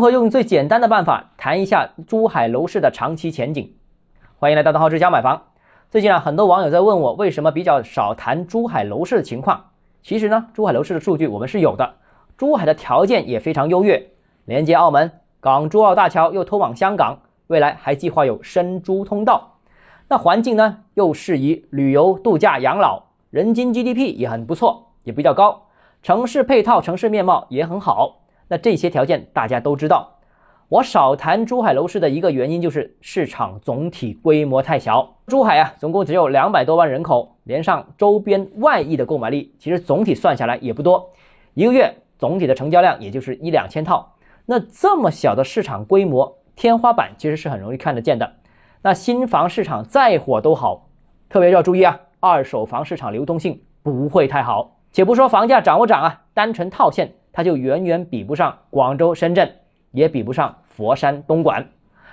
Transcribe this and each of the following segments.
如何用最简单的办法谈一下珠海楼市的长期前景？欢迎来到邓浩之家买房。最近啊，很多网友在问我为什么比较少谈珠海楼市的情况。其实呢，珠海楼市的数据我们是有的，珠海的条件也非常优越，连接澳门，港珠澳大桥又通往香港，未来还计划有深珠通道。那环境呢，又适宜旅游、度假、养老，人均 GDP 也很不错，也比较高，城市配套、城市面貌也很好。那这些条件大家都知道，我少谈珠海楼市的一个原因就是市场总体规模太小。珠海啊，总共只有两百多万人口，连上周边外溢的购买力，其实总体算下来也不多，一个月总体的成交量也就是一两千套。那这么小的市场规模，天花板其实是很容易看得见的。那新房市场再火都好，特别要注意啊，二手房市场流动性不会太好。且不说房价涨不涨啊，单纯套现。它就远远比不上广州、深圳，也比不上佛山、东莞。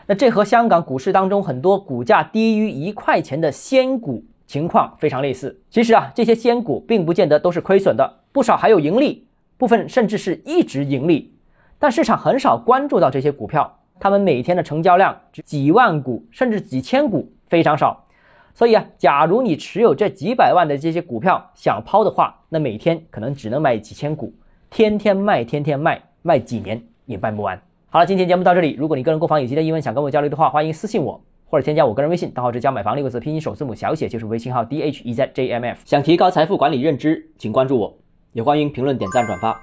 那这和香港股市当中很多股价低于一块钱的仙股情况非常类似。其实啊，这些仙股并不见得都是亏损的，不少还有盈利，部分甚至是一直盈利。但市场很少关注到这些股票，他们每天的成交量只几万股甚至几千股，非常少。所以啊，假如你持有这几百万的这些股票想抛的话，那每天可能只能买几千股。天天卖，天天卖，卖几年也卖不完。好了，今天节目到这里。如果你个人购房有其他疑问，想跟我交流的话，欢迎私信我，或者添加我个人微信，账号是加买房六个字拼音首字母小写，就是微信号 d h e z j m f。想提高财富管理认知，请关注我，也欢迎评论、点赞、转发。